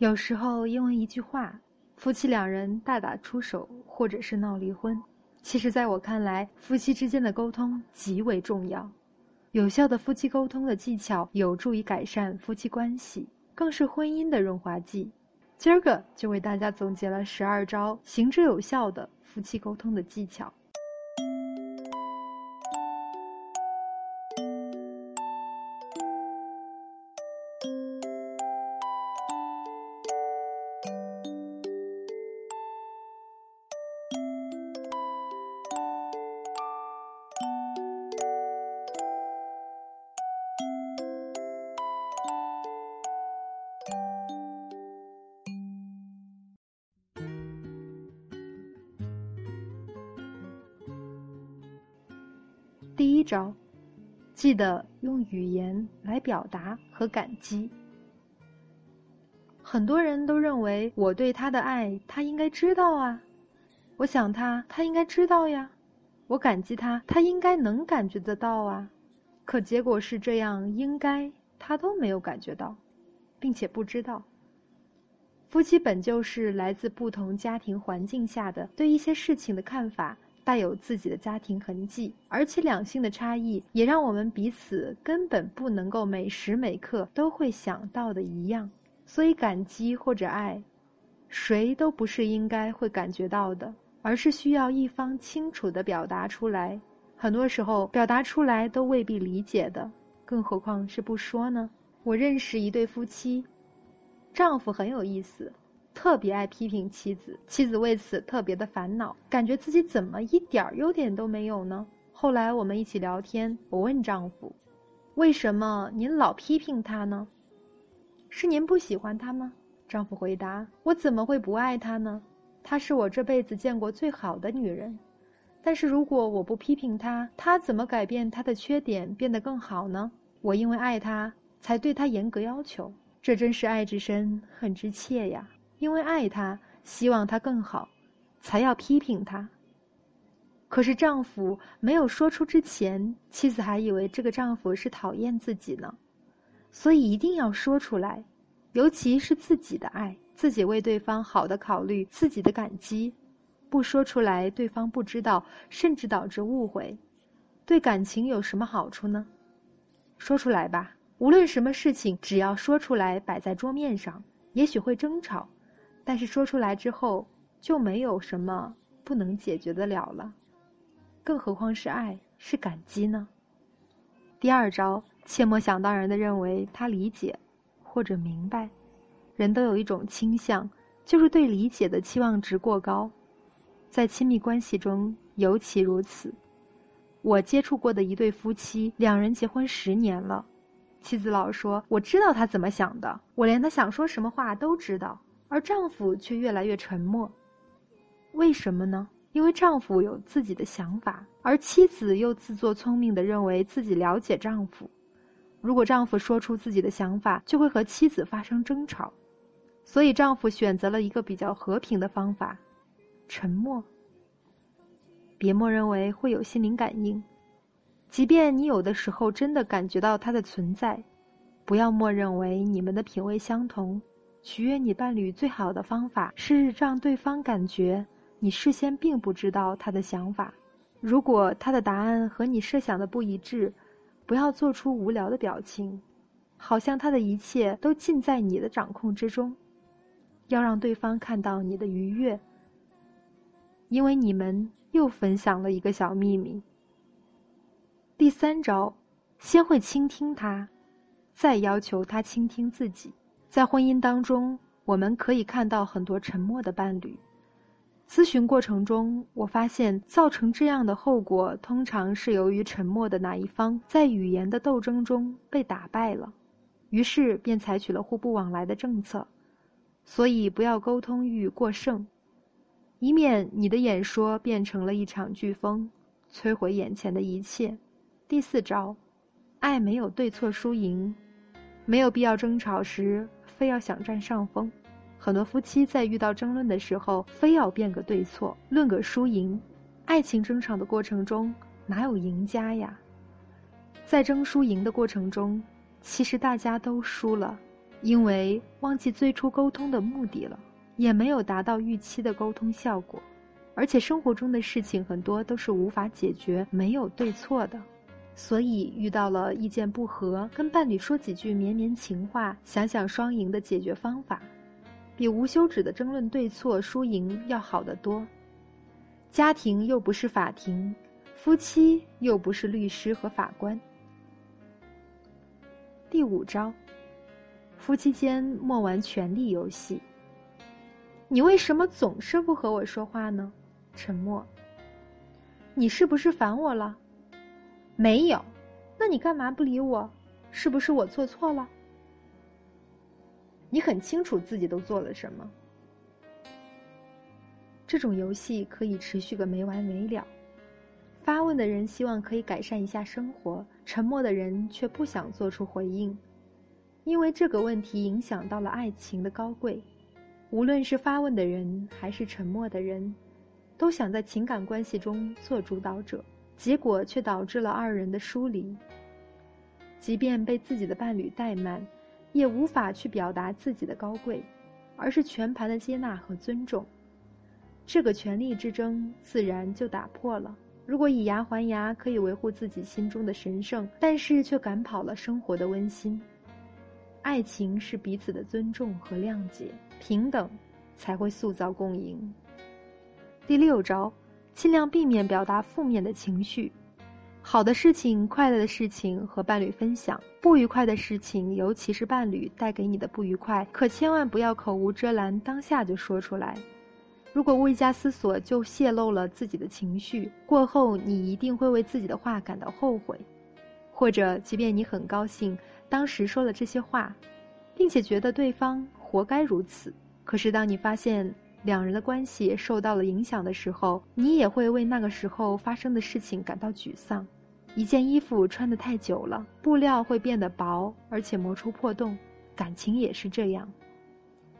有时候因为一句话，夫妻两人大打出手，或者是闹离婚。其实，在我看来，夫妻之间的沟通极为重要。有效的夫妻沟通的技巧，有助于改善夫妻关系，更是婚姻的润滑剂。今儿个就为大家总结了十二招行之有效的夫妻沟通的技巧。一招，记得用语言来表达和感激。很多人都认为我对他的爱，他应该知道啊；我想他，他应该知道呀；我感激他，他应该能感觉得到啊。可结果是这样，应该他都没有感觉到，并且不知道。夫妻本就是来自不同家庭环境下的对一些事情的看法。带有自己的家庭痕迹，而且两性的差异也让我们彼此根本不能够每时每刻都会想到的一样。所以，感激或者爱，谁都不是应该会感觉到的，而是需要一方清楚的表达出来。很多时候，表达出来都未必理解的，更何况是不说呢？我认识一对夫妻，丈夫很有意思。特别爱批评妻子，妻子为此特别的烦恼，感觉自己怎么一点优点都没有呢？后来我们一起聊天，我问丈夫：“为什么您老批评他呢？是您不喜欢他吗？”丈夫回答：“我怎么会不爱他呢？她是我这辈子见过最好的女人。但是如果我不批评她，她怎么改变她的缺点变得更好呢？我因为爱她，才对她严格要求。这真是爱之深，恨之切呀。”因为爱他，希望他更好，才要批评他。可是丈夫没有说出之前，妻子还以为这个丈夫是讨厌自己呢，所以一定要说出来，尤其是自己的爱，自己为对方好的考虑，自己的感激，不说出来，对方不知道，甚至导致误会，对感情有什么好处呢？说出来吧，无论什么事情，只要说出来，摆在桌面上，也许会争吵。但是说出来之后，就没有什么不能解决得了了，更何况是爱，是感激呢？第二招，切莫想当然的认为他理解或者明白。人都有一种倾向，就是对理解的期望值过高，在亲密关系中尤其如此。我接触过的一对夫妻，两人结婚十年了，妻子老说：“我知道他怎么想的，我连他想说什么话都知道。”而丈夫却越来越沉默，为什么呢？因为丈夫有自己的想法，而妻子又自作聪明的认为自己了解丈夫。如果丈夫说出自己的想法，就会和妻子发生争吵，所以丈夫选择了一个比较和平的方法——沉默。别默认为会有心灵感应，即便你有的时候真的感觉到它的存在，不要默认为你们的品味相同。取悦你伴侣最好的方法是让对方感觉你事先并不知道他的想法。如果他的答案和你设想的不一致，不要做出无聊的表情，好像他的一切都尽在你的掌控之中。要让对方看到你的愉悦，因为你们又分享了一个小秘密。第三招，先会倾听他，再要求他倾听自己。在婚姻当中，我们可以看到很多沉默的伴侣。咨询过程中，我发现造成这样的后果，通常是由于沉默的那一方在语言的斗争中被打败了，于是便采取了互不往来的政策。所以，不要沟通欲过剩，以免你的演说变成了一场飓风，摧毁眼前的一切。第四招，爱没有对错输赢，没有必要争吵时。非要想占上风，很多夫妻在遇到争论的时候，非要辩个对错，论个输赢。爱情争吵的过程中，哪有赢家呀？在争输赢的过程中，其实大家都输了，因为忘记最初沟通的目的了，也没有达到预期的沟通效果，而且生活中的事情很多都是无法解决、没有对错的，所以遇到了意见不合，跟伴侣说几句绵绵情话，想想双赢的解决方法，比无休止的争论对错输赢要好得多。家庭又不是法庭，夫妻又不是律师和法官。第五招。夫妻间莫玩权力游戏。你为什么总是不和我说话呢？沉默。你是不是烦我了？没有。那你干嘛不理我？是不是我做错了？你很清楚自己都做了什么。这种游戏可以持续个没完没了。发问的人希望可以改善一下生活，沉默的人却不想做出回应。因为这个问题影响到了爱情的高贵，无论是发问的人还是沉默的人，都想在情感关系中做主导者，结果却导致了二人的疏离。即便被自己的伴侣怠慢，也无法去表达自己的高贵，而是全盘的接纳和尊重，这个权力之争自然就打破了。如果以牙还牙可以维护自己心中的神圣，但是却赶跑了生活的温馨。爱情是彼此的尊重和谅解，平等才会塑造共赢。第六招，尽量避免表达负面的情绪。好的事情、快乐的事情和伴侣分享；不愉快的事情，尤其是伴侣带给你的不愉快，可千万不要口无遮拦，当下就说出来。如果未加思索就泄露了自己的情绪，过后你一定会为自己的话感到后悔。或者，即便你很高兴。当时说了这些话，并且觉得对方活该如此。可是当你发现两人的关系受到了影响的时候，你也会为那个时候发生的事情感到沮丧。一件衣服穿得太久了，布料会变得薄，而且磨出破洞。感情也是这样，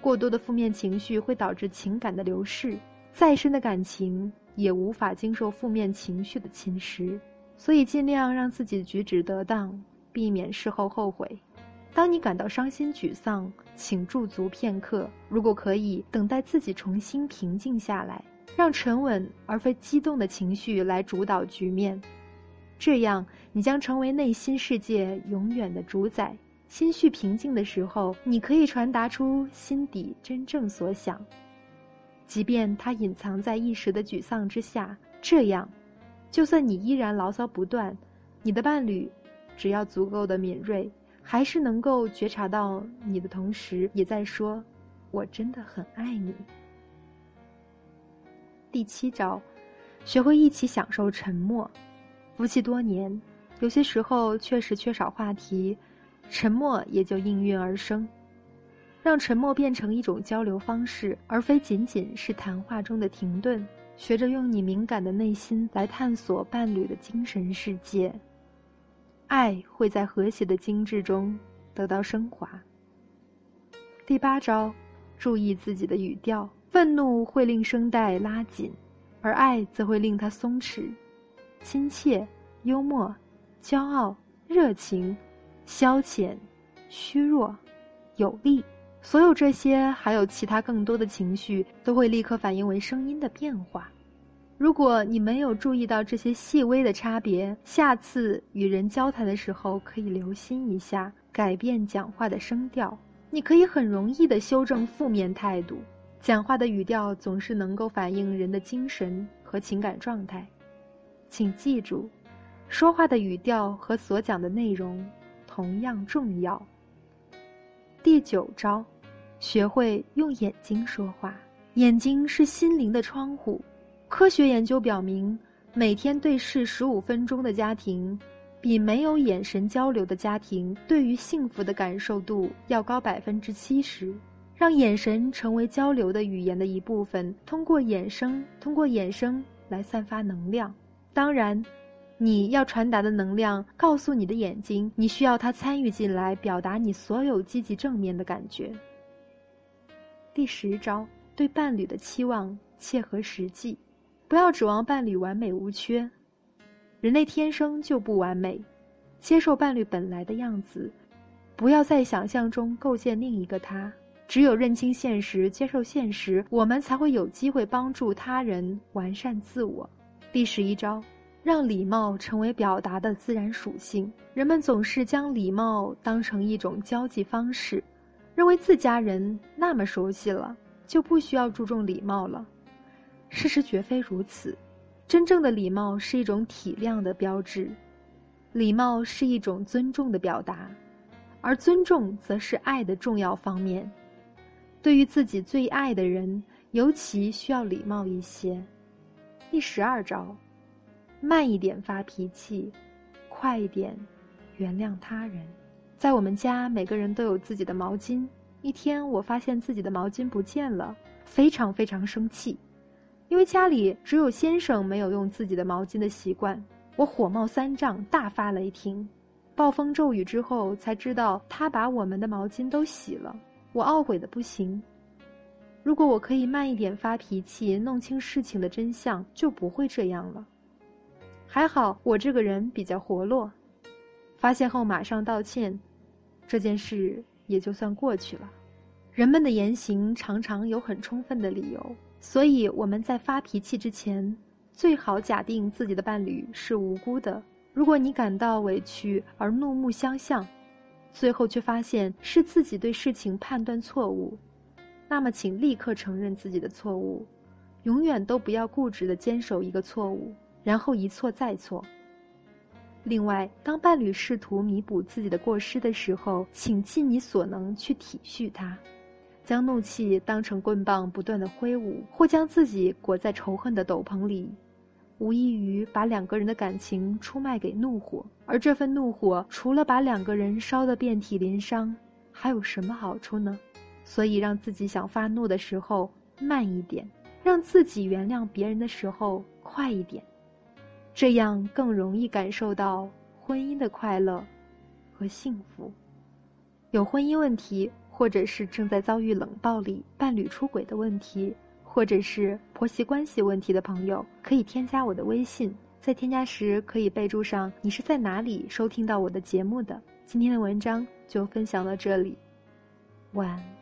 过多的负面情绪会导致情感的流逝，再深的感情也无法经受负面情绪的侵蚀。所以，尽量让自己举止得当。避免事后后悔。当你感到伤心沮丧，请驻足片刻。如果可以，等待自己重新平静下来，让沉稳而非激动的情绪来主导局面。这样，你将成为内心世界永远的主宰。心绪平静的时候，你可以传达出心底真正所想，即便它隐藏在一时的沮丧之下。这样，就算你依然牢骚不断，你的伴侣。只要足够的敏锐，还是能够觉察到你的同时，也在说：“我真的很爱你。”第七招，学会一起享受沉默。夫妻多年，有些时候确实缺少话题，沉默也就应运而生。让沉默变成一种交流方式，而非仅仅是谈话中的停顿。学着用你敏感的内心来探索伴侣的精神世界。爱会在和谐的精致中得到升华。第八招，注意自己的语调。愤怒会令声带拉紧，而爱则会令它松弛。亲切、幽默、骄傲、热情、消遣、虚弱、有力，所有这些还有其他更多的情绪，都会立刻反映为声音的变化。如果你没有注意到这些细微的差别，下次与人交谈的时候可以留心一下，改变讲话的声调。你可以很容易地修正负面态度。讲话的语调总是能够反映人的精神和情感状态。请记住，说话的语调和所讲的内容同样重要。第九招，学会用眼睛说话。眼睛是心灵的窗户。科学研究表明，每天对视十五分钟的家庭，比没有眼神交流的家庭对于幸福的感受度要高百分之七十。让眼神成为交流的语言的一部分，通过眼声，通过眼声来散发能量。当然，你要传达的能量，告诉你的眼睛，你需要它参与进来，表达你所有积极正面的感觉。第十招，对伴侣的期望切合实际。不要指望伴侣完美无缺，人类天生就不完美，接受伴侣本来的样子，不要在想象中构建另一个他。只有认清现实，接受现实，我们才会有机会帮助他人完善自我。第十一招，让礼貌成为表达的自然属性。人们总是将礼貌当成一种交际方式，认为自家人那么熟悉了，就不需要注重礼貌了。事实绝非如此，真正的礼貌是一种体谅的标志，礼貌是一种尊重的表达，而尊重则是爱的重要方面。对于自己最爱的人，尤其需要礼貌一些。第十二招，慢一点发脾气，快一点原谅他人。在我们家，每个人都有自己的毛巾。一天，我发现自己的毛巾不见了，非常非常生气，因为家里只有先生没有用自己的毛巾的习惯。我火冒三丈，大发雷霆，暴风骤雨之后才知道他把我们的毛巾都洗了。我懊悔的不行。如果我可以慢一点发脾气，弄清事情的真相，就不会这样了。还好我这个人比较活络，发现后马上道歉，这件事也就算过去了。人们的言行常常有很充分的理由，所以我们在发脾气之前，最好假定自己的伴侣是无辜的。如果你感到委屈而怒目相向，最后却发现是自己对事情判断错误，那么请立刻承认自己的错误，永远都不要固执的坚守一个错误，然后一错再错。另外，当伴侣试图弥补自己的过失的时候，请尽你所能去体恤他，将怒气当成棍棒不断的挥舞，或将自己裹在仇恨的斗篷里。无异于把两个人的感情出卖给怒火，而这份怒火除了把两个人烧得遍体鳞伤，还有什么好处呢？所以，让自己想发怒的时候慢一点，让自己原谅别人的时候快一点，这样更容易感受到婚姻的快乐和幸福。有婚姻问题，或者是正在遭遇冷暴力、伴侣出轨的问题。或者是婆媳关系问题的朋友，可以添加我的微信，在添加时可以备注上你是在哪里收听到我的节目的。今天的文章就分享到这里，晚安。